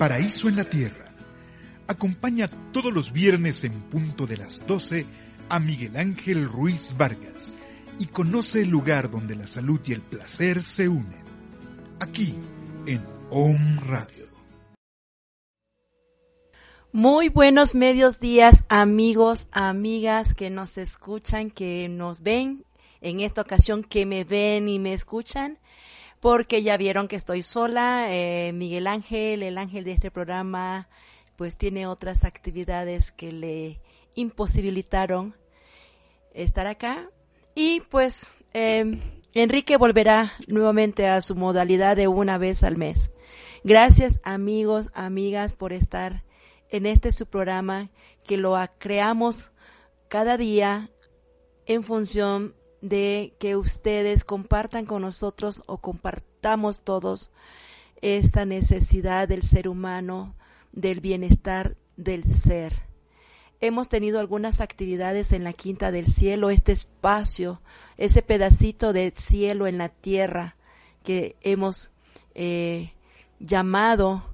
paraíso en la tierra. Acompaña todos los viernes en punto de las 12 a Miguel Ángel Ruiz Vargas y conoce el lugar donde la salud y el placer se unen. Aquí, en Om Radio. Muy buenos medios días, amigos, amigas que nos escuchan, que nos ven, en esta ocasión que me ven y me escuchan porque ya vieron que estoy sola. Eh, Miguel Ángel, el ángel de este programa, pues tiene otras actividades que le imposibilitaron estar acá. Y pues eh, Enrique volverá nuevamente a su modalidad de una vez al mes. Gracias amigos, amigas por estar en este su programa que lo creamos cada día en función de que ustedes compartan con nosotros o compartamos todos esta necesidad del ser humano, del bienestar del ser. Hemos tenido algunas actividades en la Quinta del Cielo, este espacio, ese pedacito de cielo en la tierra que hemos eh, llamado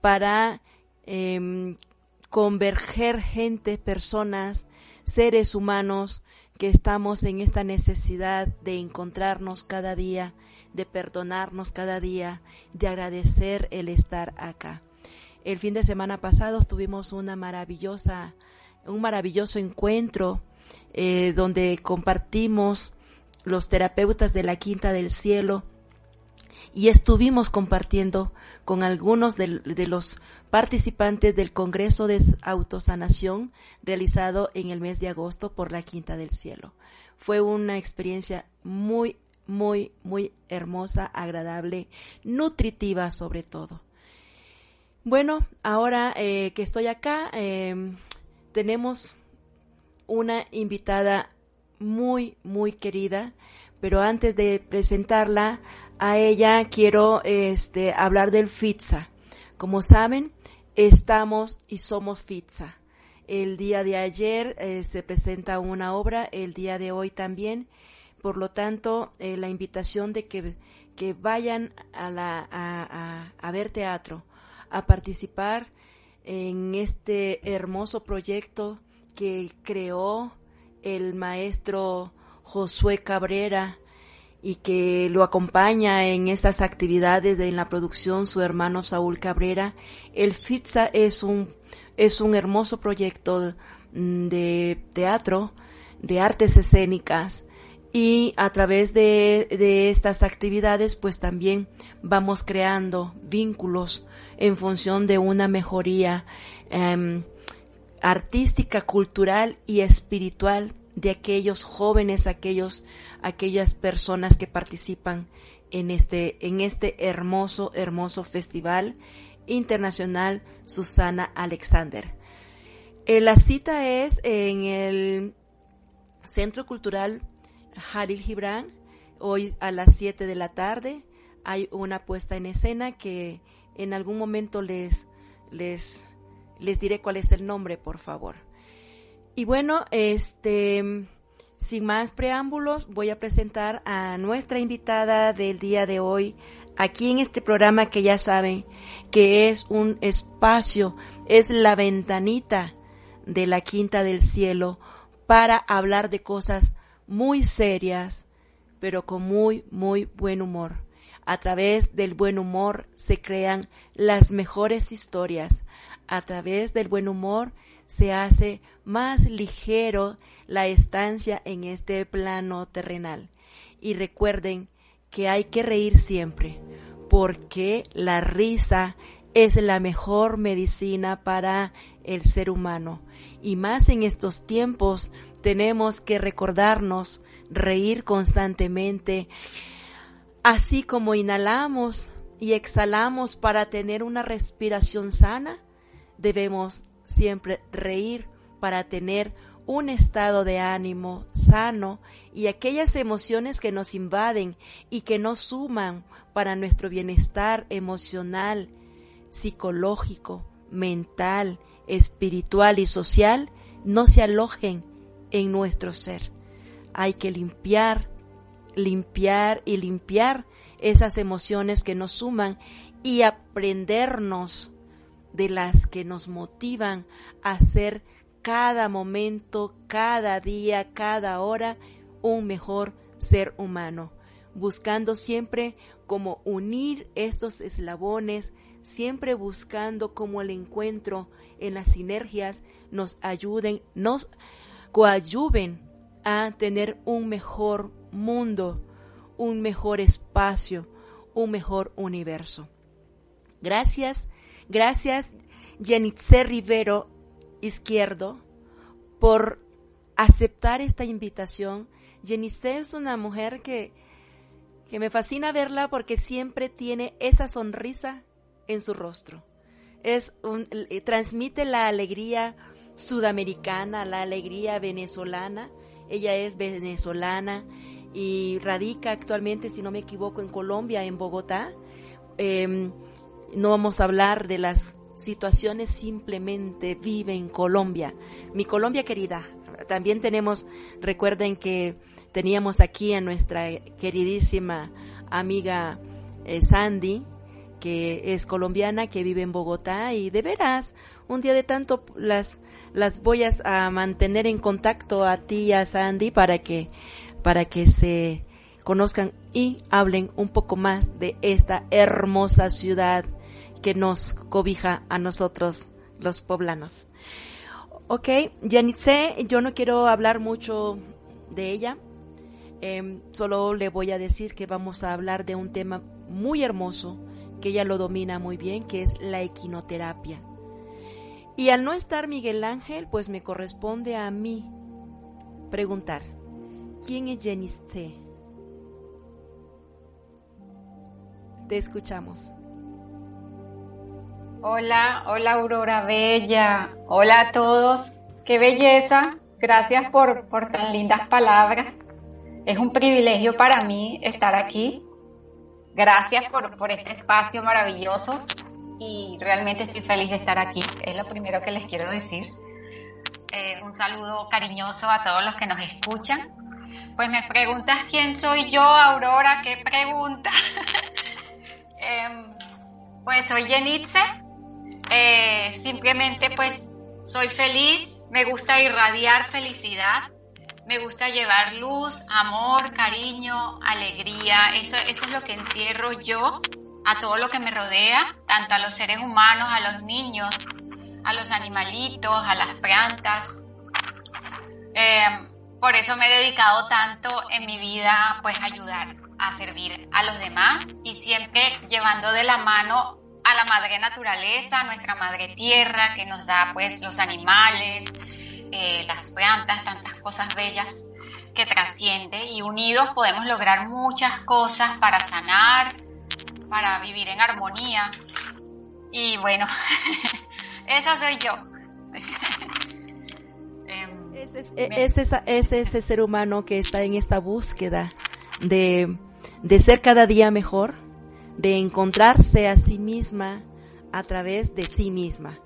para em, converger gente, personas, seres humanos que estamos en esta necesidad de encontrarnos cada día, de perdonarnos cada día, de agradecer el estar acá. El fin de semana pasado tuvimos una maravillosa, un maravilloso encuentro eh, donde compartimos los terapeutas de la Quinta del Cielo y estuvimos compartiendo con algunos de, los participantes del Congreso de Autosanación realizado en el mes de agosto por la Quinta del Cielo. Fue una experiencia muy, muy, muy hermosa, agradable, nutritiva sobre todo. Bueno, ahora eh, que estoy acá, em, tenemos una invitada muy, muy querida, pero antes de presentarla, a ella quiero este, hablar del FITSA. Como saben, estamos y somos FITSA. El día de ayer eh, se presenta una obra, el día de hoy también. Por lo tanto, eh, la invitación de que, que vayan a, la, a, a, a ver teatro, a participar en este hermoso proyecto que creó el maestro Josué Cabrera y que lo acompaña en estas actividades de en la producción su hermano Saúl Cabrera. El FITSA es un, es un hermoso proyecto mm, de teatro, de artes escénicas, y a través de, de, estas actividades pues también vamos creando vínculos en función de una mejoría eh, artística, cultural y espiritual de aquellos jóvenes, aquellos, aquellas personas que participan en este, en este hermoso, hermoso festival internacional Susana Alexander. Eh, la cita es en el Centro Cultural Halil Gibran, hoy a las 7 de la tarde. Hay una puesta en escena que en algún momento les, les, les diré cuál es el nombre, por favor. Y bueno, este, sin más preámbulos, voy a presentar a nuestra invitada del día de hoy, aquí en este programa que ya saben que es un espacio, es la ventanita de la Quinta del Cielo para hablar de cosas muy serias, pero con muy, muy buen humor. A través del buen humor se crean las mejores historias. A través del buen humor se hace más ligero la estancia en este plano terrenal. Y recuerden que hay que reír siempre, porque la risa es la mejor medicina para el ser humano. Y más en estos tiempos tenemos que recordarnos reír constantemente, así como inhalamos y exhalamos para tener una respiración sana, debemos siempre reír para tener un estado de ánimo sano y aquellas emociones que nos invaden y que nos suman para nuestro bienestar emocional, psicológico, mental, espiritual y social no se alojen en nuestro ser. Hay que limpiar, limpiar y limpiar esas emociones que nos suman y aprendernos de las que nos motivan a ser cada momento, cada día, cada hora un mejor ser humano, buscando siempre como unir estos eslabones, siempre buscando cómo el encuentro en las sinergias nos ayuden, nos coadyuven a tener un mejor mundo, un mejor espacio, un mejor universo. Gracias, gracias Jenitze Rivero Izquierdo por aceptar esta invitación. Jenitze es una mujer que, que me fascina verla porque siempre tiene esa sonrisa en su rostro. Es un, eh, transmite la alegría sudamericana, la alegría venezolana. Ella es venezolana y radica actualmente, si no me equivoco, en Colombia, en Bogotá. Em, no vamos a hablar de las situaciones, simplemente vive en Colombia. Mi Colombia querida. También tenemos, recuerden que teníamos aquí a nuestra queridísima amiga eh, Sandy, que es colombiana, que vive en Bogotá y de veras, un día de tanto las, las voy a mantener en contacto a ti y a Sandy para que para que se conozcan y hablen un poco más de esta hermosa ciudad que nos cobija a nosotros los poblanos. Ok, Yanitze, yo no quiero hablar mucho de ella, em, solo le voy a decir que vamos a hablar de un tema muy hermoso, que ella lo domina muy bien, que es la equinoterapia. Y al no estar Miguel Ángel, pues me corresponde a mí preguntar, ¿Quién es C? Te escuchamos. Hola, hola Aurora Bella. Hola a todos. Qué belleza. Gracias por, por tan lindas palabras. Es un privilegio para mí estar aquí. Gracias por, por este espacio maravilloso y realmente estoy feliz de estar aquí. Es lo primero que les quiero decir. Eh, un saludo cariñoso a todos los que nos escuchan pues me preguntas quién soy yo, Aurora, qué pregunta. Em, pues soy Jenitze, eh, simplemente pues soy feliz, me gusta irradiar felicidad, me gusta llevar luz, amor, cariño, alegría, eso, eso es lo que encierro yo a todo lo que me rodea, tanto a los seres humanos, a los niños, a los animalitos, a las plantas. Eh, por eso me he dedicado tanto en mi vida pues a ayudar a servir a los demás y siempre llevando de la mano a la madre naturaleza, nuestra madre tierra que nos da pues los animales, eh, las plantas, tantas cosas bellas que trasciende y unidos podemos lograr muchas cosas para sanar, para vivir en armonía. Y bueno, esa soy yo. es, ese ser humano que está en esta búsqueda de, de ser cada día mejor, de encontrarse a sí misma a través de sí misma,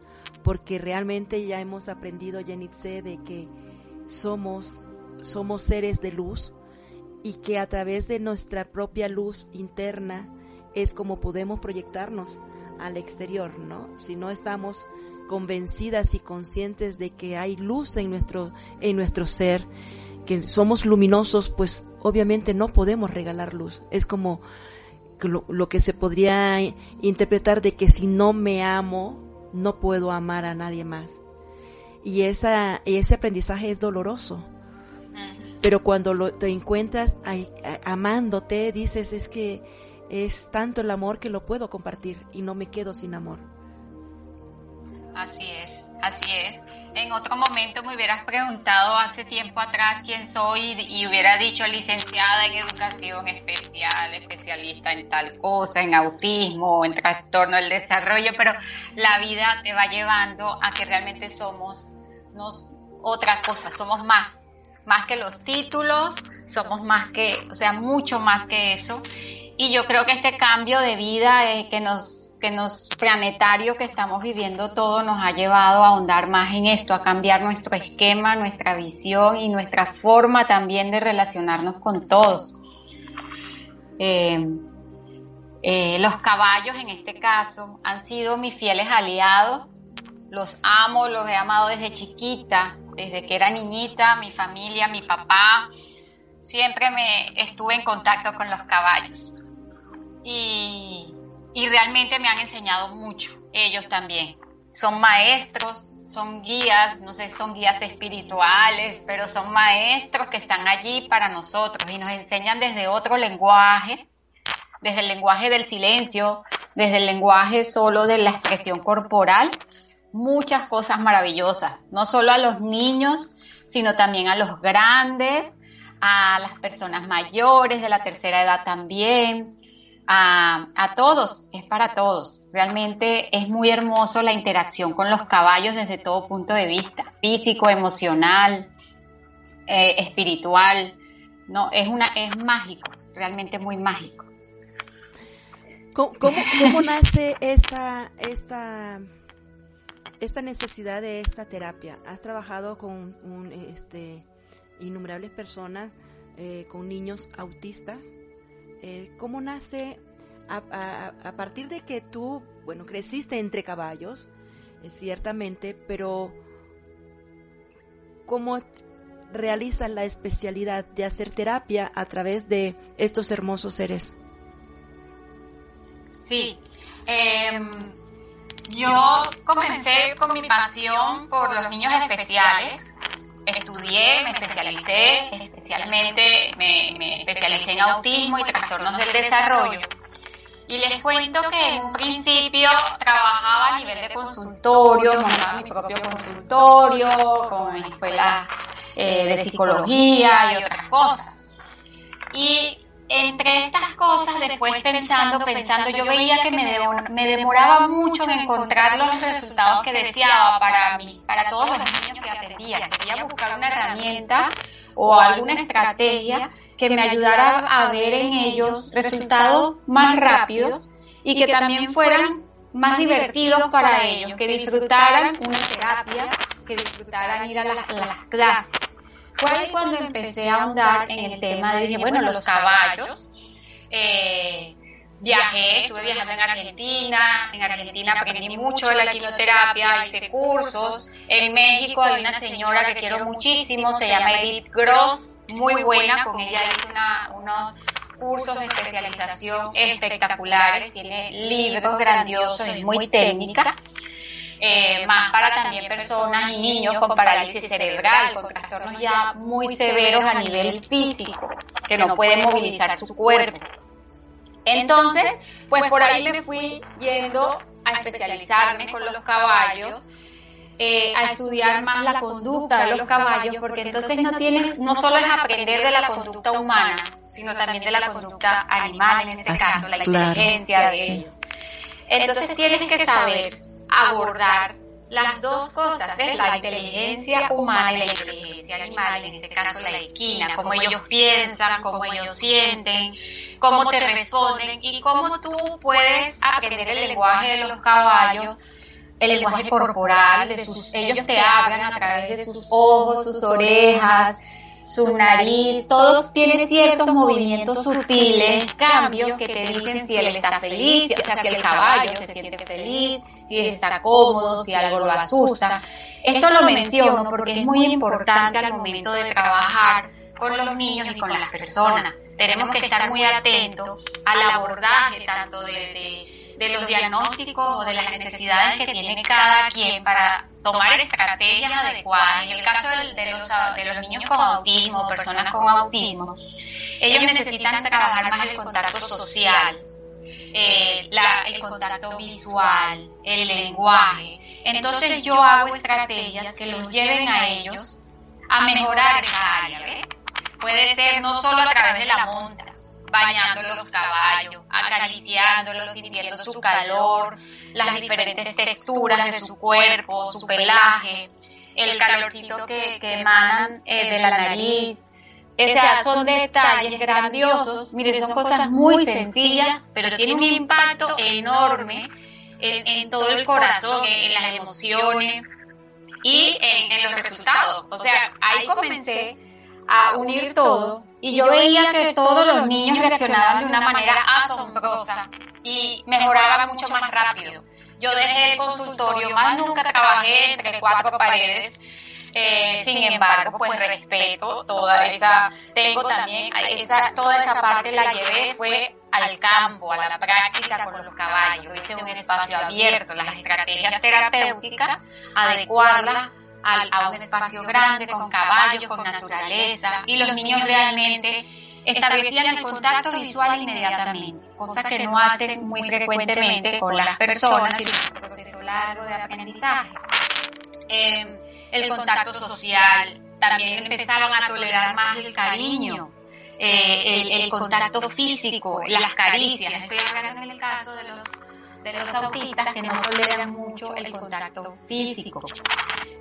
porque realmente ya hemos aprendido, Jenitze, de que somos, somos seres de luz y que a través de nuestra propia luz interna es como podemos proyectarnos al exterior, ¿no? Si no estamos convencidas y conscientes de que hay luz en nuestro, en nuestro ser, que somos luminosos, pues obviamente no podemos regalar luz. Es como lo, que se podría interpretar de que si no me amo, no puedo amar a nadie más. Y esa, ese aprendizaje es doloroso. Pero cuando lo, te encuentras amándote, dices, es que es tanto el amor que lo puedo compartir y no me quedo sin amor. Así es, así es. En otro momento me hubieras preguntado hace tiempo atrás quién soy y hubiera dicho licenciada en educación especial, especialista en tal cosa, en autismo, en trastorno del desarrollo, pero la vida te va llevando a que realmente somos nos, otra cosa, somos más, más que los títulos, somos más que, o sea, mucho más que eso. Y yo creo que este cambio de vida eh, que nos que nos planetario que estamos viviendo todo nos ha llevado a ahondar más en esto, a cambiar nuestro esquema, nuestra visión y nuestra forma también de relacionarnos con todos. Eh, Eh, los caballos en este caso han sido mis fieles aliados. Los amo, los he amado desde chiquita, desde que era niñita, mi familia, mi papá. Siempre me estuve en contacto con los caballos. Y, y realmente me han enseñado mucho, ellos también. Son maestros, son guías, no sé, son guías espirituales, pero son maestros que están allí para nosotros y nos enseñan desde otro lenguaje, desde el lenguaje del silencio, desde el lenguaje solo de la expresión corporal, muchas cosas maravillosas, no solo a los niños, sino también a los grandes, a las personas mayores de la tercera edad también, a, a todos, es para todos. Realmente es muy hermoso la interacción con los caballos desde todo punto de vista, físico, emocional, eh, espiritual. No, es una, es mágico, realmente muy mágico. ¿Cómo, nace esta, esta, esta necesidad de esta terapia? ¿Has trabajado con un, este, innumerables personas, eh, con niños autistas? Eh, ¿Cómo nace a, partir de que tú, bueno, creciste entre caballos, eh, ciertamente, pero ¿cómo realizas la especialidad de hacer terapia a través de estos hermosos seres? Sí. Em, yo comencé con mi pasión por los niños especiales. Estudié, me especialicé, especialmente me, especialicé en autismo y trastornos del desarrollo. Y les cuento que en un principio trabajaba a nivel de consultorio, montaba mi propio consultorio, con escuelas eh, de psicología y otras cosas. Y entre estas cosas, después pensando, pensando, yo veía que me, me demoraba mucho en encontrar los resultados que deseaba para mí, para todos los niños que atendía. Quería buscar una herramienta o alguna estrategia que me ayudara a ver en ellos resultados más rápidos y que también fueran más divertidos para ellos, que disfrutaran una terapia, que disfrutaran ir a las, las clases fue cuando empecé a ahondar en el tema dije, bueno, los caballos. Eh, viajé, estuve viajando en Argentina, en Argentina aprendí mucho de la quinoterapia, hice cursos. En México hay una señora que quiero muchísimo, se llama Edith Gross, muy buena, con ella hice unos cursos de especialización espectaculares, tiene libros grandiosos, es muy técnica. Eh, más para también personas y niños con parálisis cerebral, con trastornos ya muy severos a nivel físico, que no pueden movilizar su cuerpo. Entonces, pues por ahí me fui yendo a especializarme con los caballos, eh, a estudiar más la conducta de los caballos, porque entonces no tienes, no solo es aprender de la conducta humana, sino también de la conducta animal, en este caso, la inteligencia de ellos. Entonces tienes que saber abordar las dos cosas, ¿ves? la inteligencia humana y la inteligencia animal, en este caso la equina, cómo ellos piensan, cómo ellos sienten, cómo te responden y cómo tú puedes aprender el lenguaje de los caballos, el lenguaje corporal, de sus, ellos te hablan a través de sus ojos, sus orejas, su nariz, todos tienen ciertos movimientos sutiles, cambios que te dicen si él está feliz, o sea, si el caballo se siente feliz, si está cómodo, si algo lo asusta. Esto lo menciono porque es muy importante al momento de trabajar con los niños y con las personas. Tenemos que estar muy atentos al abordaje tanto de de los diagnósticos o de las necesidades que tiene cada quien para tomar estrategias adecuadas. En el caso de, los, de los niños con autismo, personas con autismo, ellos necesitan trabajar más el contacto social, eh, el contacto visual, el lenguaje. Entonces yo hago estrategias que los lleven a ellos a mejorar esa área, ¿ves? Puede ser no solo a través de la monta, bañando los caballos, acariciándolos, sintiendo su calor, las diferentes texturas de su cuerpo, su pelaje, el calorcito que, emanan eh, de la nariz. O sea, son detalles grandiosos, mire, son cosas muy sencillas, pero tienen un impacto enorme en, todo el corazón, en, las emociones y en, en los resultados. O sea, ahí comencé a unir todo y yo veía que todos los niños reaccionaban de una manera asombrosa y mejoraba mucho más rápido. Yo dejé el consultorio, más nunca trabajé entre cuatro paredes. Eh, sin embargo, pues respeto toda esa, tengo también esa, toda esa parte la llevé fue al campo, a la práctica con los caballos, hice un espacio abierto, las estrategias terapéuticas, adecuarlas a un espacio grande, con caballos, con naturaleza, y los niños realmente establecían el contacto visual inmediatamente, cosa que no hacen muy frecuentemente con las personas y un proceso largo de aprendizaje. Em, el contacto social, también empezaban a tolerar más el cariño, eh, el, contacto físico, las caricias. Estoy hablando en el caso de los, de los autistas que no toleran mucho el contacto físico.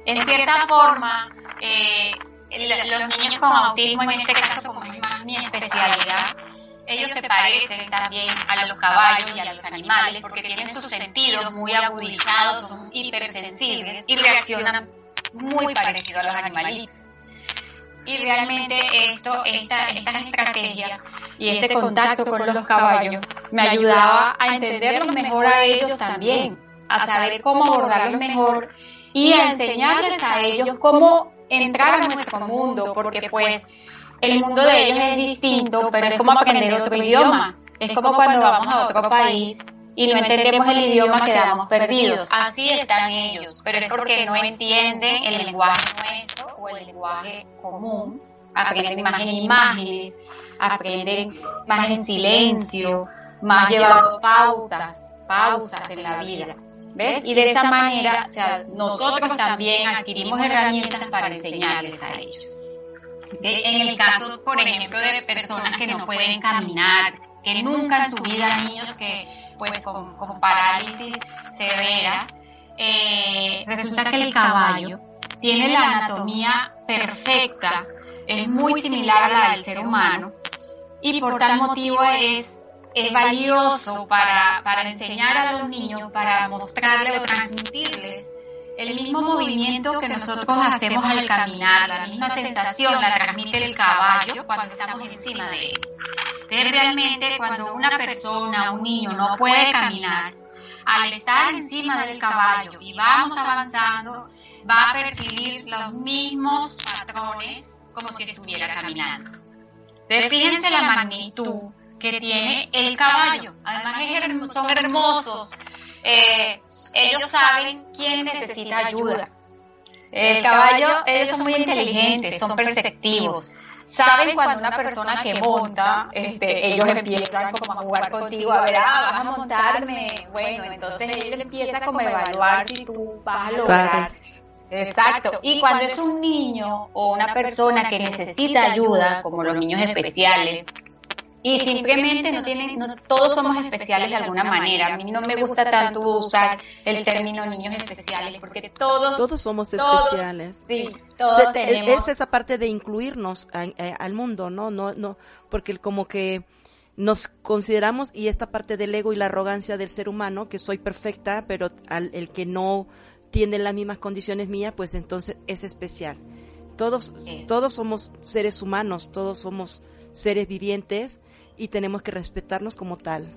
En cierta forma, eh, los niños con autismo, en este caso como es más mi especialidad, ellos se parecen también a los caballos y a los animales porque tienen sus sentidos muy agudizados, son hipersensibles y reaccionan muy parecido a los animalitos. Y realmente esto, esta, estas estrategias y este contacto con los caballos me ayudaba a entenderlos mejor a ellos también, a saber cómo abordarlos mejor y a enseñarles a ellos cómo entrar a nuestro mundo, porque pues el mundo de ellos es distinto, pero es como aprender otro idioma. Es como cuando vamos a otro país y no entendemos el idioma quedamos perdidos. Así están ellos, pero es porque no entienden el lenguaje nuestro o el lenguaje común. Aprenden más en imágenes, aprenden más en silencio, más llevando pautas, pausas en la vida. ¿Ves? Y de esa manera nosotros también adquirimos herramientas para enseñarles a ellos. En el caso, por ejemplo, de personas que no pueden caminar, que nunca en su vida, niños que pues con, parálisis severa, eh, resulta que el caballo tiene la anatomía perfecta, es muy similar a la del ser humano y por tal motivo es, es valioso para, para enseñar a los niños, para mostrarles o transmitirles el mismo movimiento que nosotros hacemos al caminar, la misma sensación la transmite el caballo cuando estamos encima de él. Entonces realmente cuando una persona, un niño no puede caminar, al estar encima del caballo y vamos avanzando, va a percibir los mismos patrones como si estuviera caminando. Entonces fíjense la magnitud que tiene el caballo. Además son hermosos. Eh, ellos saben quién necesita ayuda. El caballo, ellos son muy inteligentes, son perceptivos saben cuando una persona que monta, este, ellos empiezan como a jugar contigo, a ver, ah, vas a montarme, bueno, entonces ellos empiezan como a evaluar si tú vas a lograr. Exacto. Y cuando es un niño o una persona que necesita ayuda, como los niños especiales, y simplemente no tienen, no, todos somos especiales de alguna manera. A mí no me gusta tanto usar el término niños especiales porque todos todos somos especiales. Sí, todos tenemos. Es esa parte de incluirnos al mundo, ¿no? No, no, porque como que nos consideramos y esta parte del ego y la arrogancia del ser humano que soy perfecta, pero al, el que no tiene las mismas condiciones mías, pues entonces es especial. Todos, todos somos seres humanos, todos somos seres vivientes y tenemos que respetarnos como tal.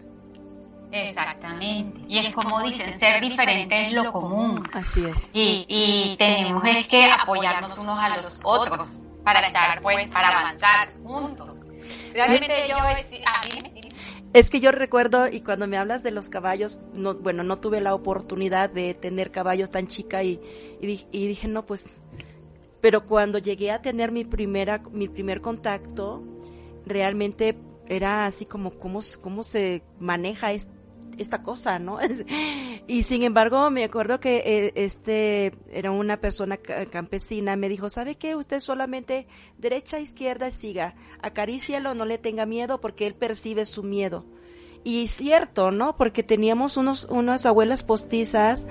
Exactamente. Y es como dicen, ser diferente es lo común. Así es. Y, y tenemos es que apoyarnos unos a los otros para estar, pues, para avanzar juntos. Realmente yo es, que yo recuerdo, y cuando me hablas de los caballos, no, bueno, no tuve la oportunidad de tener caballos tan chica y, y, y dije, no, pues, pero cuando llegué a tener mi primera, mi primer contacto, realmente era así como cómo, cómo se maneja esta cosa, ¿no? y sin embargo, me acuerdo que eh, este era una persona campesina, me dijo, ¿sabe qué? Usted solamente derecha, izquierda, siga, acarícialo, no le tenga miedo porque él percibe su miedo. Y cierto, ¿no? Porque teníamos unos, unas abuelas postizas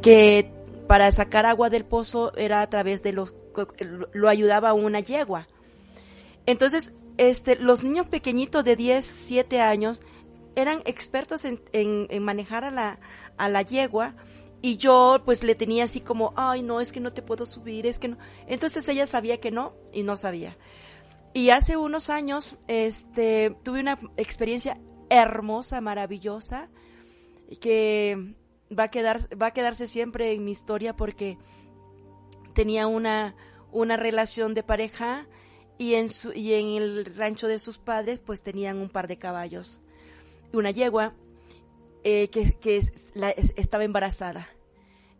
que para sacar agua del pozo era a través de los, lo ayudaba una yegua. Entonces, este, los niños pequeñitos de 10, 7 años eran expertos en, manejar a la, a la yegua y yo pues le tenía así como, ay no, es que no te puedo subir, es que no. Entonces ella sabía que no y no sabía. Y hace unos años este, tuve una experiencia hermosa, maravillosa, que va a, quedar, va a quedarse siempre en mi historia porque tenía una, una relación de pareja y en, su, y en el rancho de sus padres pues tenían un par de caballos, una yegua eh, que, estaba embarazada.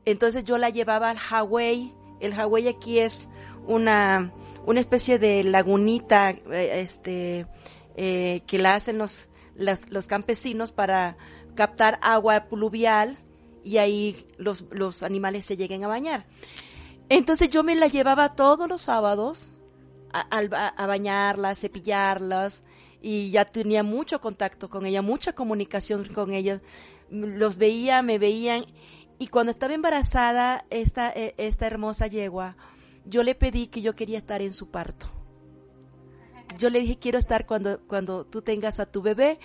Entonces yo la llevaba al Hawaii, el Hawaii aquí es una, una especie de lagunita eh, este, eh, que la hacen los, los, campesinos para captar agua pluvial y ahí los, los animales se lleguen a bañar. Entonces yo me la llevaba todos los sábados a, a, bañarlas, cepillarlas y ya tenía mucho contacto con ella, mucha comunicación con ellos. Los veía, me veían y cuando estaba embarazada esta, e, esta hermosa yegua, yo le pedí que yo quería estar en su parto. Yo le dije, quiero estar cuando, cuando tú tengas a tu bebé.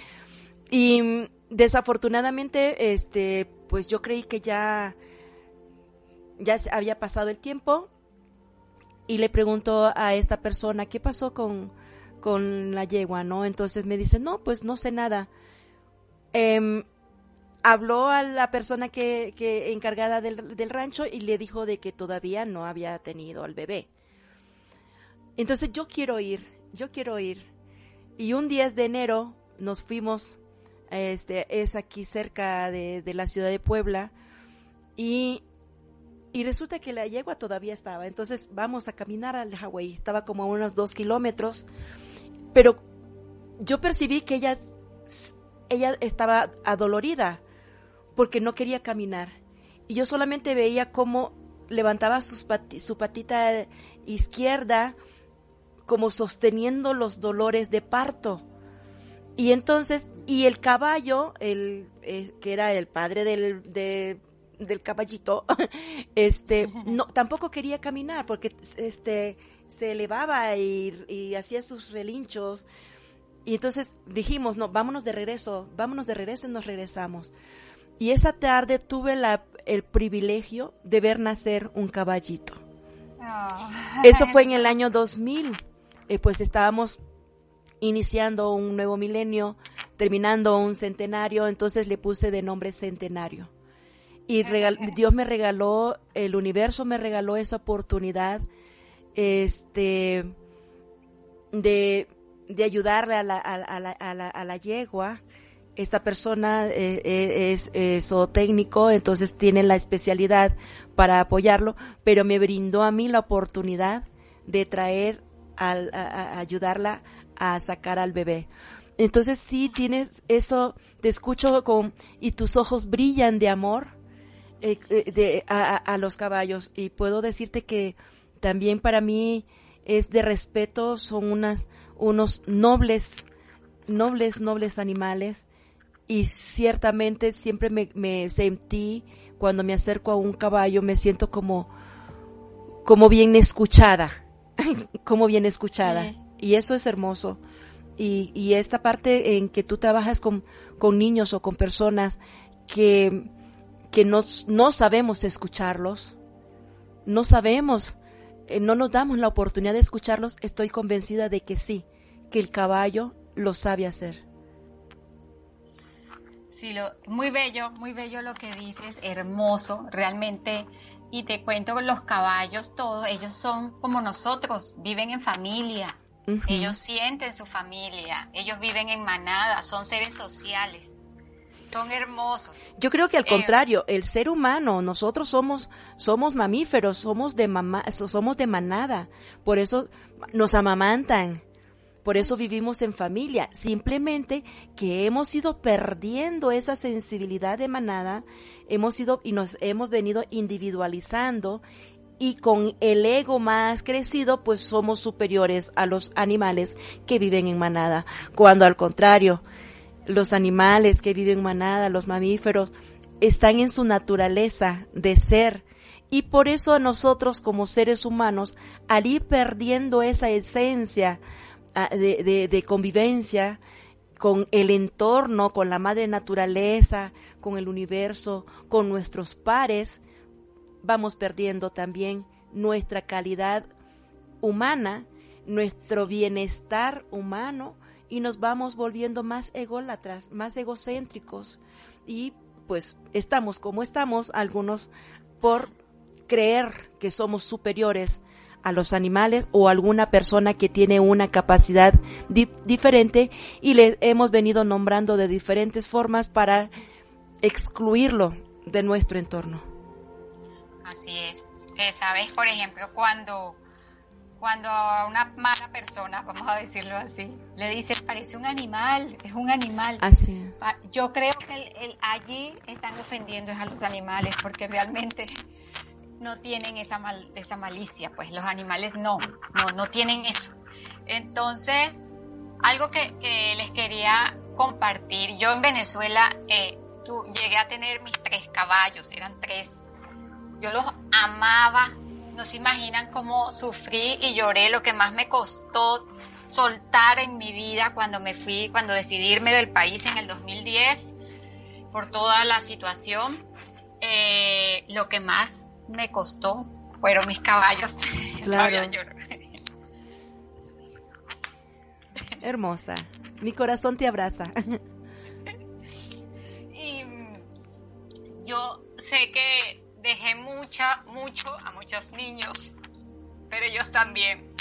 Y desafortunadamente, este, pues yo creí que ya ya había pasado el tiempo y le pregunto a esta persona qué pasó con, con la yegua, ¿no? Entonces me dice, no, pues no sé nada. Em, habló a la persona que, que encargada del, del, rancho y le dijo de que todavía no había tenido al bebé. Entonces yo quiero ir, yo quiero ir. Y un 10 de enero nos fuimos, este, es aquí cerca de, de la ciudad de Puebla, y y resulta que la yegua todavía estaba. Entonces vamos a caminar al Hawái. Estaba como unos dos kilómetros. Pero yo percibí que ella, ella estaba adolorida porque no quería caminar. Y yo solamente veía cómo levantaba sus su patita izquierda como sosteniendo los dolores de parto. Y entonces, y el caballo, el, eh, que era el padre del, de, del caballito, este, no, tampoco quería caminar porque este, se elevaba y, hacía sus relinchos. Y entonces dijimos, no, vámonos de regreso, vámonos de regreso y nos regresamos. Y esa tarde tuve la, el privilegio de ver nacer un caballito. Eso fue en el año 2000. Eh, pues estábamos iniciando un nuevo milenio, terminando un centenario, entonces le puse de nombre centenario y Dios me regaló, el universo me regaló esa oportunidad este, de, de ayudarle a la, a, la, a, la, a la yegua. Esta persona eh, eh, es, es técnico, entonces tiene la especialidad para apoyarlo, pero me brindó a mí la oportunidad de traer, al, a, ayudarla a sacar al bebé. Entonces sí tienes eso, te escucho con, y tus ojos brillan de amor eh, eh, de, a, los caballos y puedo decirte que también para mí es de respeto, son unas, unos nobles, nobles, nobles animales. Y ciertamente siempre me, sentí cuando me acerco a un caballo me siento como, como bien escuchada, como bien escuchada. Y eso es hermoso. Y, y, esta parte en que tú trabajas con, con niños o con personas que que no sabemos escucharlos, no sabemos, no nos damos la oportunidad de escucharlos, estoy convencida de que sí, que el caballo lo sabe hacer. Sí, lo, muy bello, muy bello lo que dices, hermoso, realmente. Y te cuento los caballos, todos, ellos son como nosotros, viven en familia, ellos sienten su familia, ellos viven en manada, son seres sociales son hermosos. Yo creo que al eh, contrario, el ser humano, nosotros somos somos mamíferos, somos de mamá, somos de manada, por eso nos amamantan. Por eso vivimos en familia, simplemente que hemos ido perdiendo esa sensibilidad de manada, hemos ido y nos hemos venido individualizando y con el ego más crecido, pues somos superiores a los animales que viven en manada, cuando al contrario, los animales que viven manada, los mamíferos, están en su naturaleza de ser. Y por eso a nosotros como seres humanos, al ir perdiendo esa esencia ah, de, de, convivencia con el entorno, con la madre naturaleza, con el universo, con nuestros pares, vamos perdiendo también nuestra calidad humana nuestro bienestar humano y nos vamos volviendo más ególatras, más egocéntricos y pues estamos como estamos algunos por creer que somos superiores a los animales o alguna persona que tiene una capacidad diferente y le hemos venido nombrando de diferentes formas para excluirlo de nuestro entorno. Así es. Eh, Sabes, por ejemplo, cuando cuando a una mala persona, vamos a decirlo así, le dice parece un animal, es un animal. Así. Yo creo que allí están ofendiendo a los animales porque realmente no tienen esa, mal, esa malicia, pues los animales no, no, no tienen eso. Entonces, algo que, les quería compartir, yo en Venezuela eh, llegué a tener mis tres caballos, eran tres. Yo los amaba, no se imaginan cómo sufrí y lloré, lo que más me costó soltar en mi vida cuando me fui, cuando decidí irme del país en el 2010, por toda la situación. Eh, lo que más me costó fueron mis caballos. Claro. Hermosa. Mi corazón te abraza. muchos niños, pero ellos también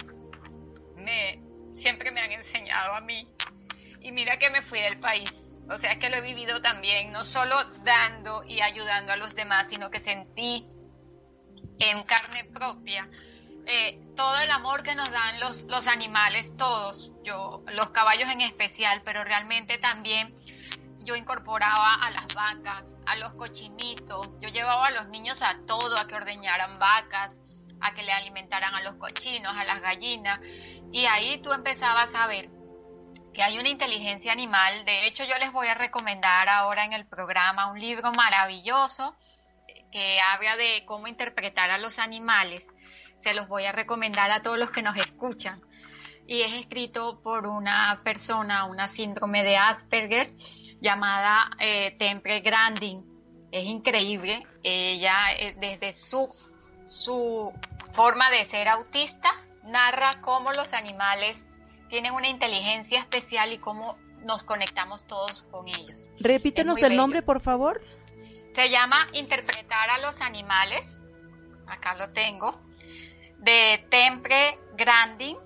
me siempre me han enseñado a mí. Y mira que me fui del país. O sea, es que lo he vivido también, no solo dando y ayudando a los demás, sino que sentí en carne propia eh, todo el amor que nos dan los, los animales, todos, yo, los caballos en especial, pero realmente también yo incorporaba a las vacas, a los cochinitos, yo llevaba a los niños a todo, a que ordeñaran vacas, a que le alimentaran a los cochinos, a las gallinas, y ahí tú empezabas a ver que hay una inteligencia animal, de hecho yo les voy a recomendar ahora en el programa un libro maravilloso que habla de cómo interpretar a los animales, se los voy a recomendar a todos los que nos escuchan. Y es escrito por una persona, una síndrome de Asperger, llamada eh, Temple Grandin. Es increíble. Ella, eh, desde su, su forma de ser autista, narra cómo los animales tienen una inteligencia especial y cómo nos conectamos todos con ellos. Repítenos el nombre, por favor. Se llama Interpretar a los animales. Acá lo tengo. De Tempre Grandin.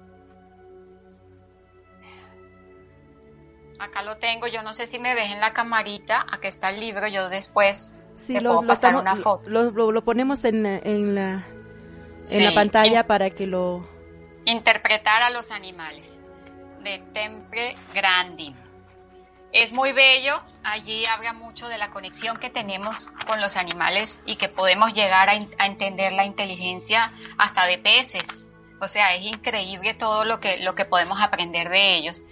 Acá lo tengo. Yo no sé si me ves en la camarita. Aquí está el libro. Yo después sí, lo, pasar una foto. Lo, ponemos en, en, la, en la pantalla para que lo... Interpretar a los animales. De Tempre Grandin. Es muy bello, allí habla mucho de la conexión que tenemos con los animales y que podemos llegar a, entender la inteligencia hasta de peces. O sea, es increíble todo lo que, lo que podemos aprender de ellos.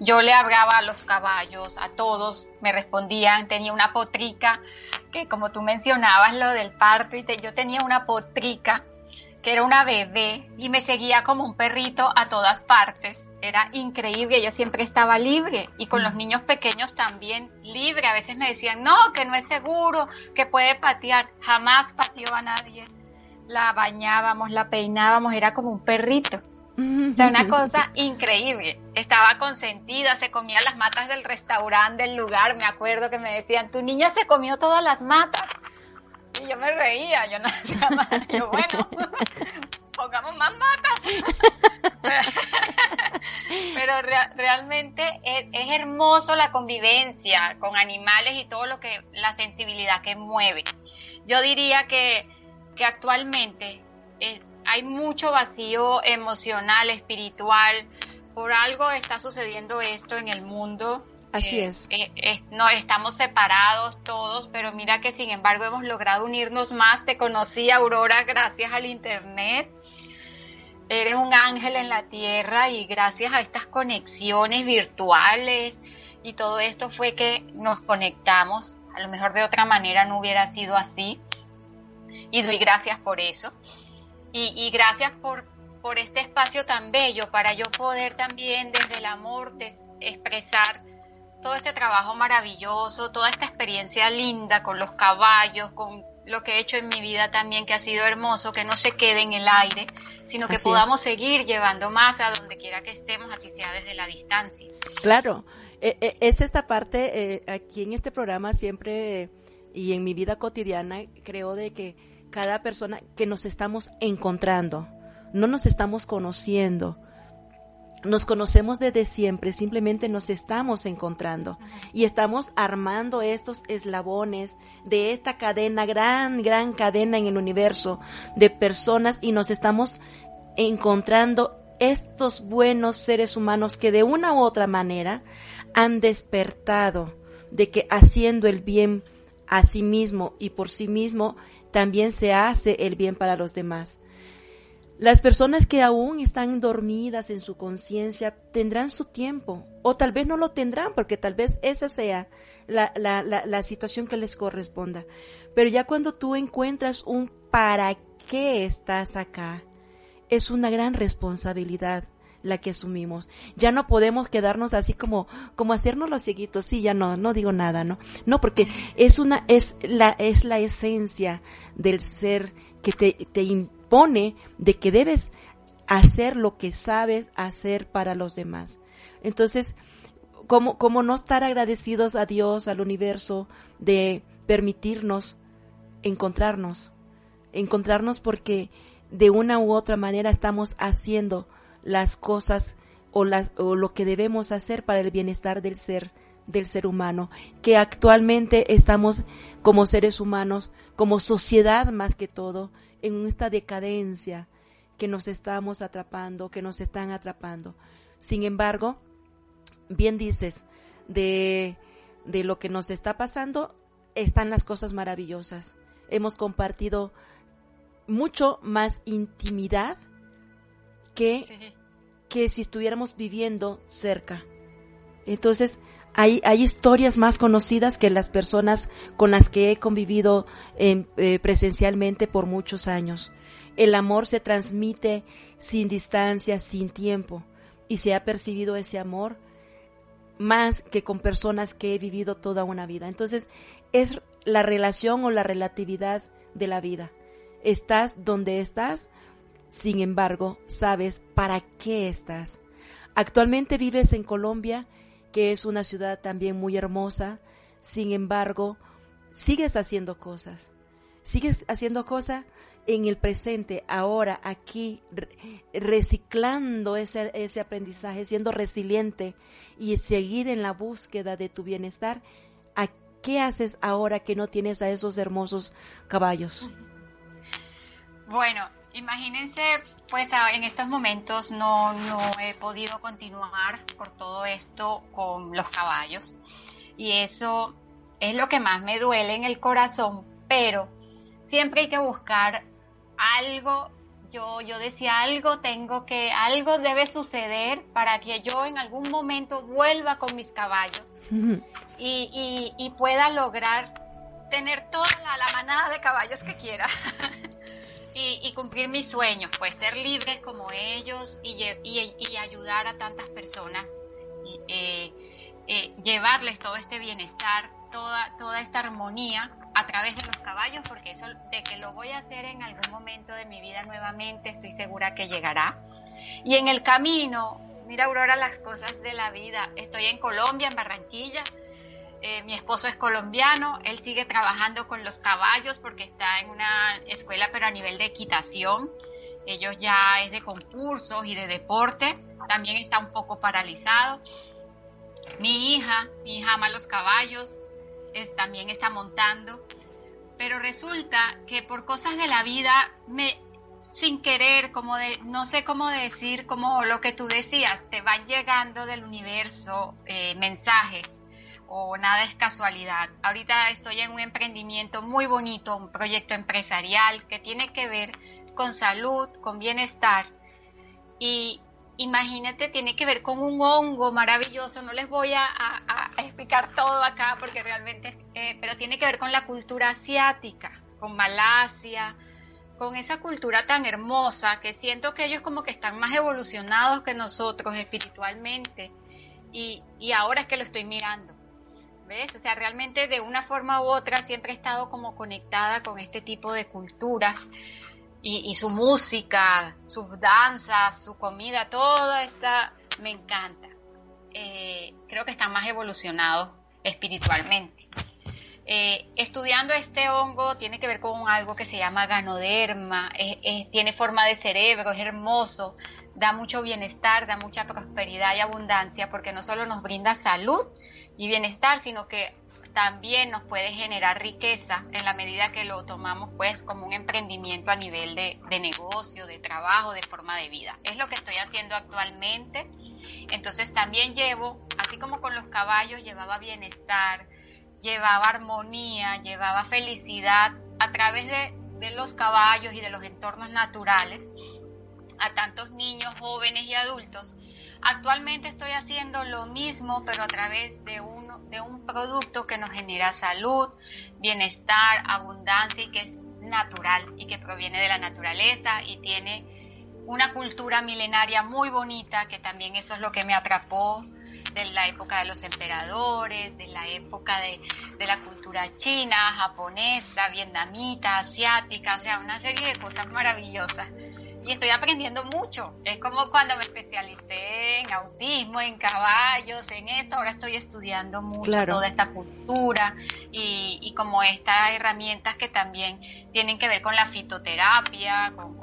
Yo le hablaba a los caballos, a todos, me respondían, tenía una potrica, que como tú mencionabas lo del parto, y yo tenía una potrica que era una bebé y me seguía como un perrito a todas partes era increíble, ella siempre estaba libre y con los mm. niños pequeños también libre. A veces me decían, no, que no es seguro, que puede patear. Jamás pateó a nadie. La bañábamos, la peinábamos, era como un perrito. O sea, una cosa increíble. Estaba consentida, se comía las matas del restaurante del lugar. Me acuerdo que me decían, tu niña se comió todas las matas. Y yo me reía, yo no hacía más. Yo, bueno, pongamos más matas. Pero realmente es, hermoso la convivencia con animales y todo lo que, la sensibilidad que mueve. Yo diría que, que actualmente eh, hay mucho vacío emocional, espiritual. Por algo está sucediendo esto en el mundo. Así eh, es. Eh, no estamos separados todos, pero mira que sin embargo hemos logrado unirnos más. Te conocí, Aurora, gracias al Internet. Eres un ángel en la tierra y gracias a estas conexiones virtuales y todo esto fue que nos conectamos. A lo mejor de otra manera no hubiera sido así. Y doy gracias por eso. Y, gracias por, por este espacio tan bello para yo poder también desde el amor expresar todo este trabajo maravilloso, toda esta experiencia linda con los caballos, con lo que he hecho en mi vida también, que ha sido hermoso, que no se quede en el aire, sino que podamos seguir llevando más a donde quiera que estemos, así sea desde la distancia. Claro, e, e, es esta parte, eh, aquí en este programa siempre y en mi vida cotidiana creo de que cada persona que nos estamos encontrando, no nos estamos conociendo, nos conocemos desde siempre, simplemente nos estamos encontrando. Y estamos armando estos eslabones de esta cadena, gran, gran cadena en el universo de personas y nos estamos encontrando estos buenos seres humanos que de una u otra manera han despertado de que haciendo el bien a sí mismo y por sí mismo también se hace el bien para los demás. Las personas que aún están dormidas en su conciencia tendrán su tiempo o tal vez no lo tendrán porque tal vez esa sea la, la, la, situación que les corresponda. Pero ya cuando tú encuentras un para qué estás acá, es una gran responsabilidad la que asumimos. Ya no podemos quedarnos así como, como hacernos los cieguitos. Sí, ya no, no digo nada, ¿no? No, porque es una, es la, es la esencia del ser que te, te, pone de que debes hacer lo que sabes hacer para los demás. Entonces, ¿cómo, cómo no estar agradecidos a Dios, al universo, de permitirnos encontrarnos? Encontrarnos porque de una u otra manera estamos haciendo las cosas o, las, o lo que debemos hacer para el bienestar del ser del ser humano, que actualmente estamos como seres humanos, como sociedad más que todo, en esta decadencia que nos estamos atrapando, que nos están atrapando. Sin embargo, bien dices, de, de lo que nos está pasando están las cosas maravillosas. Hemos compartido mucho más intimidad que, que si estuviéramos viviendo cerca. Entonces, hay, hay historias más conocidas que las personas con las que he convivido eh, presencialmente por muchos años. El amor se transmite sin distancia, sin tiempo, y se ha percibido ese amor más que con personas que he vivido toda una vida. Entonces, es la relación o la relatividad de la vida. Estás donde estás, sin embargo, sabes para qué estás. Actualmente vives en Colombia que es una ciudad también muy hermosa, sin embargo, sigues haciendo cosas, sigues haciendo cosas en el presente, ahora, aquí, reciclando ese, ese aprendizaje, siendo resiliente y seguir en la búsqueda de tu bienestar. ¿A qué haces ahora que no tienes a esos hermosos caballos? Bueno, Imagínense, pues en estos momentos no, no he podido continuar por todo esto con los caballos y eso es lo que más me duele en el corazón, pero siempre hay que buscar algo. Yo, yo decía algo, tengo que, algo debe suceder para que yo en algún momento vuelva con mis caballos y, y, pueda lograr tener toda la, la manada de caballos que quiera. y, cumplir mis sueños, pues ser libre como ellos y, y, ayudar a tantas personas, eh, eh, llevarles todo este bienestar, toda, toda esta armonía a través de los caballos, porque eso de que lo voy a hacer en algún momento de mi vida nuevamente, estoy segura que llegará. Y en el camino, mira Aurora las cosas de la vida, estoy en Colombia, en Barranquilla, eh, mi esposo es colombiano, él sigue trabajando con los caballos porque está en una escuela pero a nivel de equitación. Ellos ya es de concursos y de deporte, también está un poco paralizado. Mi hija, mi hija ama los caballos, también está montando, pero resulta que por cosas de la vida me sin querer, como de, no sé cómo decir, como lo que tú decías, te van llegando del universo eh, mensajes o nada es casualidad. Ahorita estoy en un emprendimiento muy bonito, un proyecto empresarial que tiene que ver con salud, con bienestar. Y imagínate, tiene que ver con un hongo maravilloso, no les voy a, explicar todo acá porque realmente, eh, pero tiene que ver con la cultura asiática, con Malasia, con esa cultura tan hermosa que siento que ellos como que están más evolucionados que nosotros espiritualmente. Y, y ahora es que lo estoy mirando ¿Ves? O sea, realmente de una forma u otra siempre he estado como conectada con este tipo de culturas y, su música, sus danzas, su comida, todo está, me encanta. Eh, creo que están más evolucionados espiritualmente. Eh, estudiando este hongo tiene que ver con algo que se llama ganoderma, tiene forma de cerebro, es hermoso, da mucho bienestar, da mucha prosperidad y abundancia porque no solo nos brinda salud y bienestar, sino que también nos puede generar riqueza en la medida que lo tomamos pues como un emprendimiento a nivel de, de negocio, de trabajo, de forma de vida. Es lo que estoy haciendo actualmente. Entonces también llevo, así como con los caballos llevaba bienestar, llevaba armonía, llevaba felicidad a través de, los caballos y de los entornos naturales a tantos niños, jóvenes y adultos. Actualmente estoy haciendo lo mismo, pero a través de un, de un producto que nos genera salud, bienestar, abundancia y que es natural y que proviene de la naturaleza y tiene una cultura milenaria muy bonita, que también eso es lo que me atrapó de la época de los emperadores, de la época de, la cultura china, japonesa, vietnamita, asiática, o sea, una serie de cosas maravillosas. Y estoy aprendiendo mucho. Es como cuando me especialicé en autismo, en caballos, en esto. Ahora estoy estudiando mucho toda esta cultura y, y, como estas herramientas que también tienen que ver con la fitoterapia, con,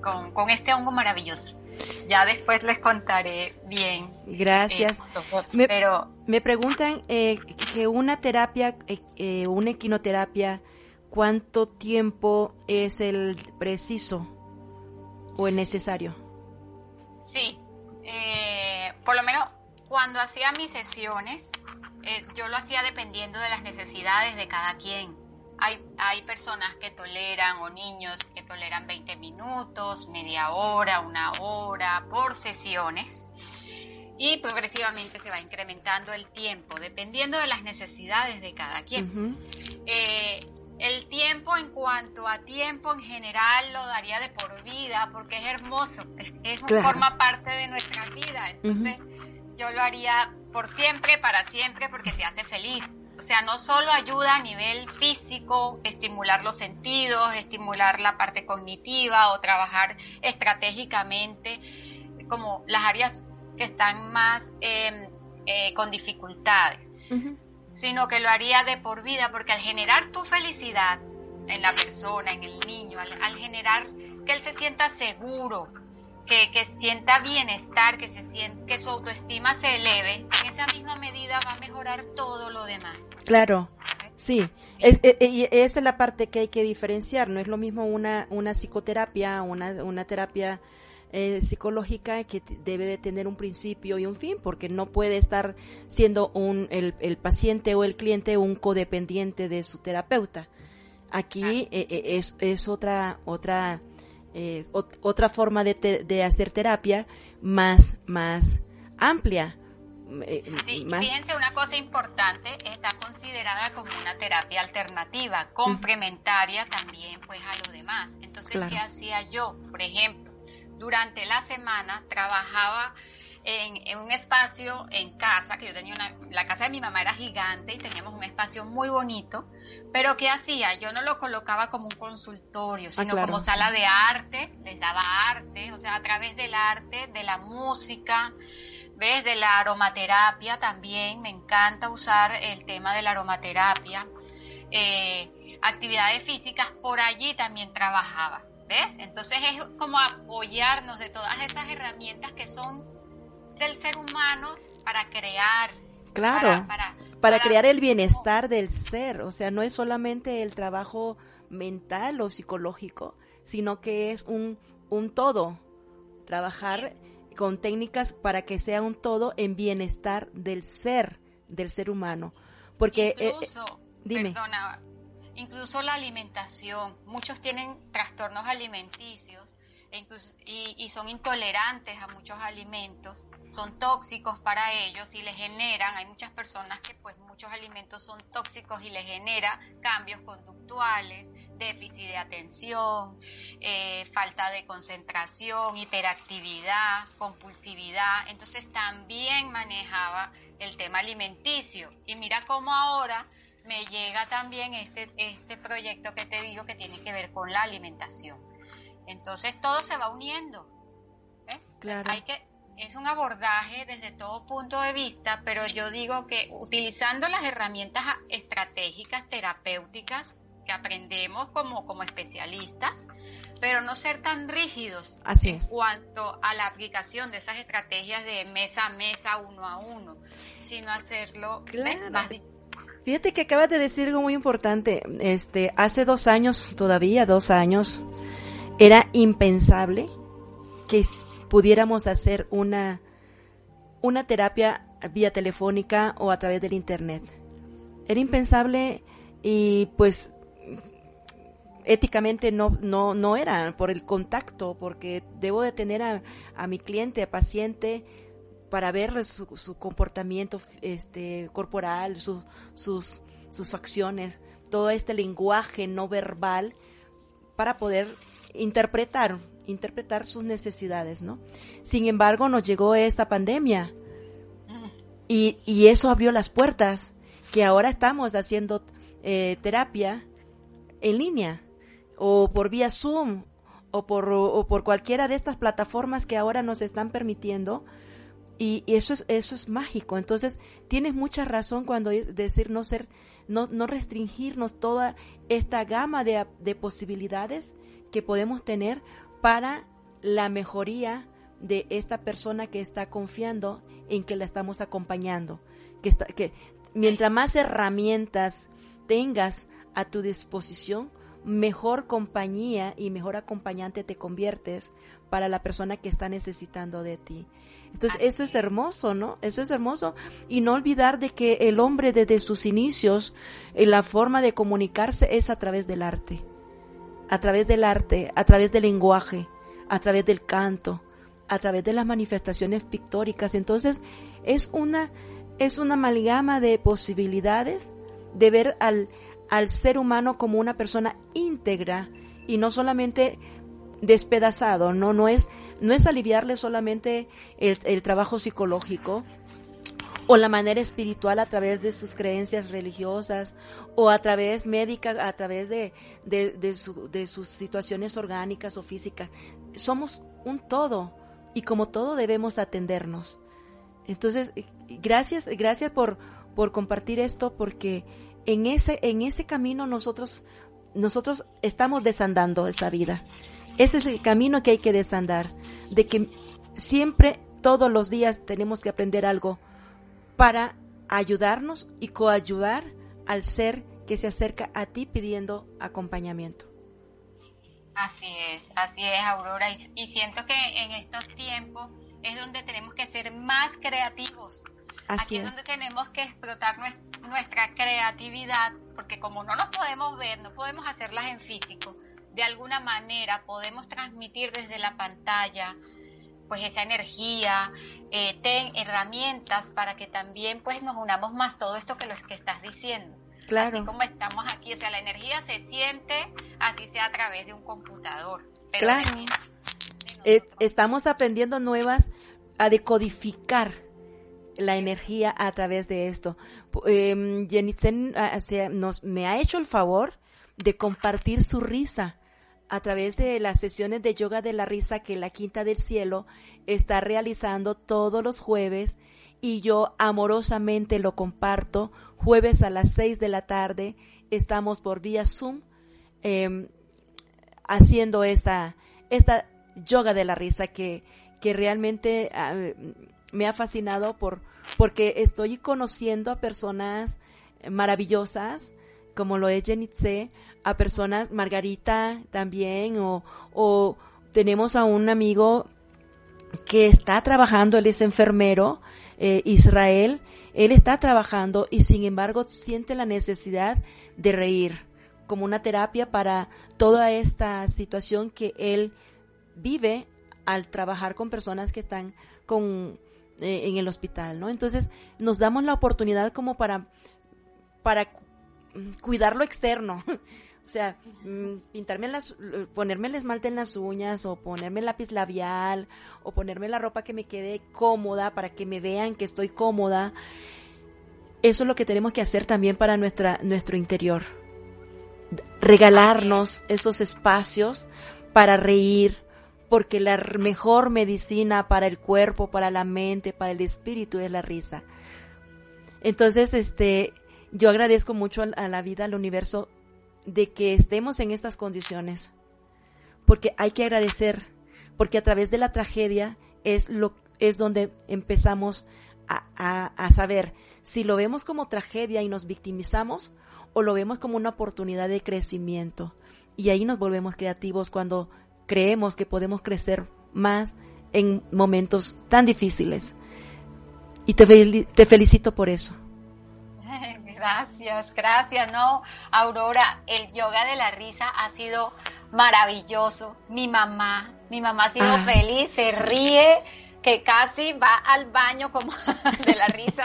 con, con este hongo maravilloso. Ya después les contaré bien. Gracias. me, pero me preguntan eh, que una terapia, eh, eh, una equinoterapia, ¿cuánto tiempo es el preciso o el necesario? Sí, por lo menos cuando hacía mis sesiones, yo lo hacía dependiendo de las necesidades de cada quien. Hay, personas que toleran o niños que toleran 20 minutos, media hora, una hora por sesiones y progresivamente se va incrementando el tiempo dependiendo de las necesidades de cada quien. Eh, el tiempo en cuanto a tiempo en general lo daría de por vida porque es hermoso, es, forma parte de nuestra vida. Entonces yo lo haría por siempre, para siempre, porque te hace feliz. O sea, no solo ayuda a nivel físico, estimular los sentidos, estimular la parte cognitiva o trabajar estratégicamente como las áreas que están más em, eh, con dificultades, sino que lo haría de por vida, porque al generar tu felicidad en la persona, en el niño, al, generar que él se sienta seguro, que, que, sienta bienestar, que, se siente, que su autoestima se eleve, en esa misma medida va a mejorar todo lo demás. Claro, sí. Es, e, e, esa es la parte que hay que diferenciar. No es lo mismo una, una psicoterapia, una, una terapia eh, psicológica que debe de tener un principio y un fin, porque no puede estar siendo un, el, el paciente o el cliente un codependiente de su terapeuta. Aquí eh, eh, es, es otra, otra, otra forma de, de hacer terapia más, más amplia eh, sí, fíjense, una cosa importante, está considerada como una terapia alternativa, complementaria también pues a lo demás. Entonces, ¿qué hacía yo? Por ejemplo, durante la semana trabajaba en, un espacio en casa, que yo tenía una, la casa de mi mamá era gigante y teníamos un espacio muy bonito, pero ¿qué hacía? Yo no lo colocaba como un consultorio, ah, sino como sala de arte, les daba arte, o sea, a través del arte, de la música, ¿Ves? De la aromaterapia también, me encanta usar el tema de la aromaterapia. Eh, actividades físicas, por allí también trabajaba, ¿ves? Entonces es como apoyarnos de todas esas herramientas que son del ser humano para crear. Claro, para, para crear el bienestar del ser, o sea, no es solamente el trabajo mental o psicológico, sino que es un, un todo, trabajar con técnicas para que sea un todo en bienestar del ser, del ser humano. Porque, eh, incluso, dime. Incluso la alimentación, muchos tienen trastornos alimenticios e y, son intolerantes a muchos alimentos, son tóxicos para ellos y les generan, hay muchas personas que pues muchos alimentos son tóxicos y les genera cambios conductuales, déficit de atención, eh, falta de concentración, hiperactividad, compulsividad, entonces también manejaba el tema alimenticio. Y mira cómo ahora me llega también este, este proyecto que te digo que tiene que ver con la alimentación. Entonces todo se va uniendo. ¿ves? Claro. Hay que, es un abordaje desde todo punto de vista, pero yo digo que utilizando las herramientas estratégicas, terapéuticas que aprendemos como, como especialistas, pero no ser tan rígidos Así en es. cuanto a la aplicación de esas estrategias de mesa a mesa, uno a uno, sino hacerlo. Claro. más Fíjate que acabas de decir algo muy importante. Este, hace dos años, todavía dos años, era impensable que pudiéramos hacer una, una terapia vía telefónica o a través del internet. Era impensable y pues éticamente no, no, no era por el contacto, porque debo de tener a, a mi cliente, a paciente, para ver su, su comportamiento este, corporal, su- sus, sus facciones, todo este lenguaje no verbal para poder interpretar, interpretar sus necesidades, ¿no? Sin embargo, nos llegó esta pandemia y, y eso abrió las puertas, que ahora estamos haciendo eh, terapia en línea o por vía Zoom o por, o por cualquiera de estas plataformas que ahora nos están permitiendo y, eso es eso es mágico entonces tienes mucha razón cuando decir no ser no, no restringirnos toda esta gama de, de posibilidades que podemos tener para la mejoría de esta persona que está confiando en que la estamos acompañando que está que mientras más herramientas tengas a tu disposición mejor compañía y mejor acompañante te conviertes para la persona que está necesitando de ti. Entonces, Así eso es es. hermoso, ¿no? Eso es hermoso. Y no olvidar de que el hombre desde sus inicios, eh, la forma de comunicarse es a través del arte. A través del arte, a través del lenguaje, a través del canto, a través de las manifestaciones pictóricas. Entonces, es una, es una amalgama de posibilidades de ver al, al ser humano como una persona íntegra y no solamente despedazado, no, no es, no es aliviarle solamente el, el trabajo psicológico o la manera espiritual a través de sus creencias religiosas o a través médica, a través de, de, de, su- de sus situaciones orgánicas o físicas. Somos un todo y como todo debemos atendernos. Entonces, gracias, gracias por, por compartir esto porque en ese, en ese camino nosotros, nosotros estamos desandando esta vida. Ese es el camino que hay que desandar, de que siempre, todos los días tenemos que aprender algo para ayudarnos y coayudar al ser que se acerca a ti pidiendo acompañamiento. Así es, así es, Aurora. Y, y siento que en estos tiempos es donde tenemos que ser más creativos. Así Aquí es, es. donde tenemos que explotar nues- nuestra creatividad, porque como no nos podemos ver, no podemos hacerlas en físico, de alguna manera podemos transmitir desde la pantalla pues esa energía, eh, ten herramientas para que también pues nos unamos más todo esto que los que estás diciendo. Así Claro, como estamos aquí, o sea, la energía se siente así sea a través de un computador. Pero Claro. de mí, de Eh, estamos aprendiendo nuevas a decodificar la energía a través de esto. Se- nos, me ha hecho el favor de compartir su risa a través de las sesiones de yoga de la risa que la Quinta del Cielo está realizando todos los jueves y yo amorosamente lo comparto. Jueves a las 6 de la tarde estamos por vía Zoom em, haciendo esta, esta yoga de la risa que, que realmente ah, me ha fascinado por, porque estoy conociendo a personas maravillosas, como lo es Jenitze, a personas, Margarita también, o, o tenemos a un amigo que está trabajando, él es enfermero, eh, Israel, él está trabajando y sin embargo siente la necesidad de reír como una terapia para toda esta situación que él vive al trabajar con personas que están con eh, en el hospital, ¿no? Entonces nos damos la oportunidad como para para cu- cuidar lo externo, O sea, mm, pintarme las, ponerme el esmalte en las uñas o ponerme el lápiz labial o ponerme la ropa que me quede cómoda para que me vean que estoy cómoda. Eso es lo que tenemos que hacer también para nuestra, nuestro interior. Regalarnos esos espacios para reír, porque la mejor medicina para el cuerpo, para la mente, para el espíritu es la risa. Entonces, este, yo agradezco mucho a la vida, al universo, de que estemos en estas condiciones, porque hay que agradecer, porque a través de la tragedia es lo es donde empezamos a, a saber si lo vemos como tragedia y nos victimizamos o lo vemos como una oportunidad de crecimiento. Y ahí nos volvemos creativos cuando creemos que podemos crecer más en momentos tan difíciles. Y te, te felicito por eso. Gracias, gracias, ¿no? Aurora, el yoga de la risa ha sido maravilloso. Mi mamá, mi mamá ha sido feliz, se ríe, que casi va al baño como de la risa.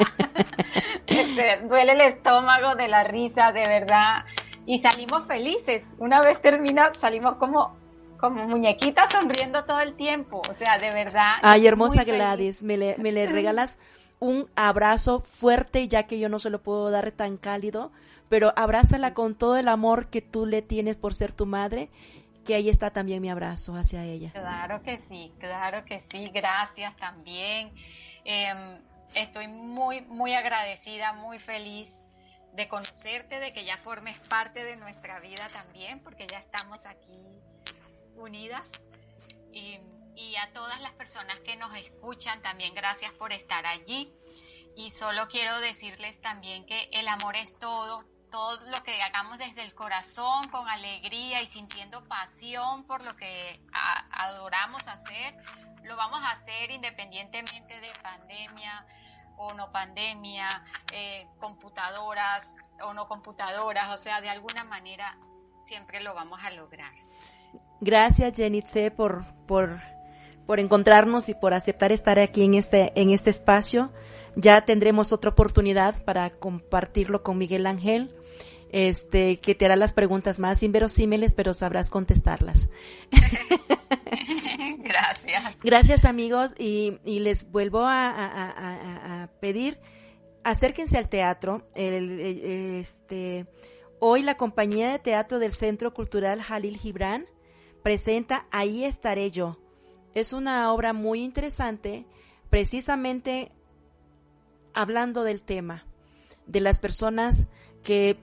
duele el estómago de la risa, de verdad. Y salimos felices. Una vez termina, salimos como como muñequita sonriendo todo el tiempo. O sea, de verdad. Ay, hermosa Gladys, me le, me le regalas un abrazo fuerte, ya que yo no se lo puedo dar tan cálido, pero abrázala con todo el amor que tú le tienes por ser tu madre, que ahí está también mi abrazo hacia ella. Claro que sí, claro que sí, gracias también. Em, estoy muy, muy agradecida, muy feliz de conocerte, de que ya formes parte de nuestra vida también, porque ya estamos aquí unidas. Y, a todas las personas que nos escuchan, también gracias por estar allí. Y solo quiero decirles también que el amor es todo, todo lo que hagamos desde el corazón, con alegría y sintiendo pasión por lo que adoramos hacer, lo vamos a hacer independientemente de pandemia o no pandemia, eh, computadoras o no computadoras, o sea, de alguna manera siempre lo vamos a lograr. Gracias, Jenitze, por, por, por encontrarnos y por aceptar estar aquí en este, en este espacio. Ya tendremos otra oportunidad para compartirlo con Miguel Ángel, este, que te hará las preguntas más inverosímiles, pero sabrás contestarlas. Gracias. Gracias, amigos, y, y les vuelvo a, a, a, pedir, acérquense al teatro. El, este, hoy la compañía de teatro del Centro Cultural Jalil Gibran presenta Ahí estaré yo. Es una obra muy interesante, precisamente hablando del tema, de las personas que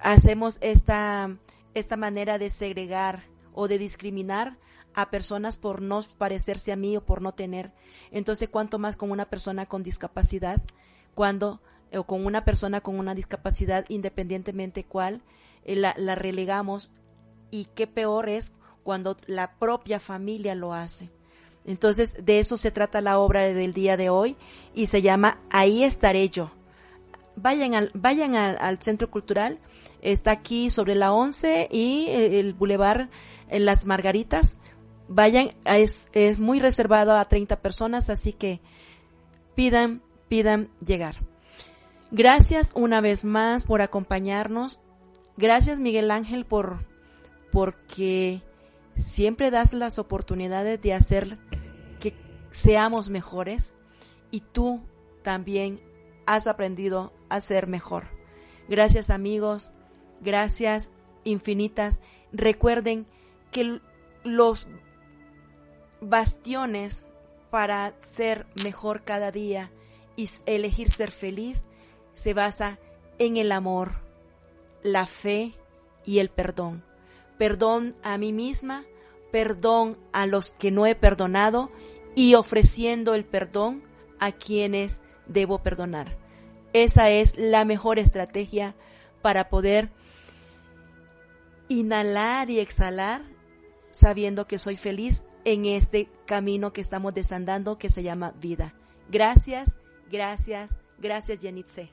hacemos esta, esta manera de segregar o de discriminar a personas por no parecerse a mí o por no tener. Entonces, cuanto más con una persona con discapacidad, cuando o con una persona con una discapacidad, independientemente cuál, eh, la, la relegamos y qué peor es cuando la propia familia lo hace. Entonces, de eso se trata la obra del día de hoy y se llama Ahí estaré yo. Vayan al, vayan al, Centro Cultural, está aquí sobre la 11 y el, Boulevard en Las Margaritas. Vayan, es, es muy reservado a 30 personas, así que pidan, pidan llegar. Gracias una vez más por acompañarnos. Gracias Miguel Ángel por porque siempre das las oportunidades de hacer que seamos mejores y tú también has aprendido a ser mejor. Gracias amigos, gracias infinitas. Recuerden que los bastiones para ser mejor cada día y elegir ser feliz se basa en el amor, la fe y el perdón perdón a mí misma, perdón a los que no he perdonado y ofreciendo el perdón a quienes debo perdonar. Esa es la mejor estrategia para poder inhalar y exhalar sabiendo que soy feliz en este camino que estamos desandando que se llama vida. Gracias, gracias, gracias Jenitze.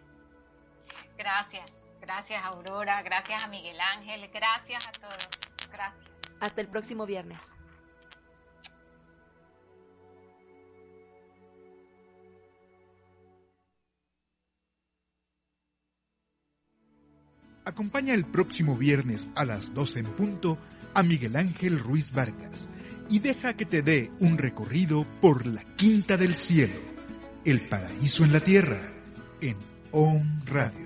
Gracias. Gracias Aurora, gracias a Miguel Ángel, gracias a todos. Gracias. Hasta el próximo viernes. Acompaña el próximo viernes a las 12 en punto a Miguel Ángel Ruiz Vargas y deja que te dé un recorrido por la Quinta del Cielo, el paraíso en la tierra, en OM Radio.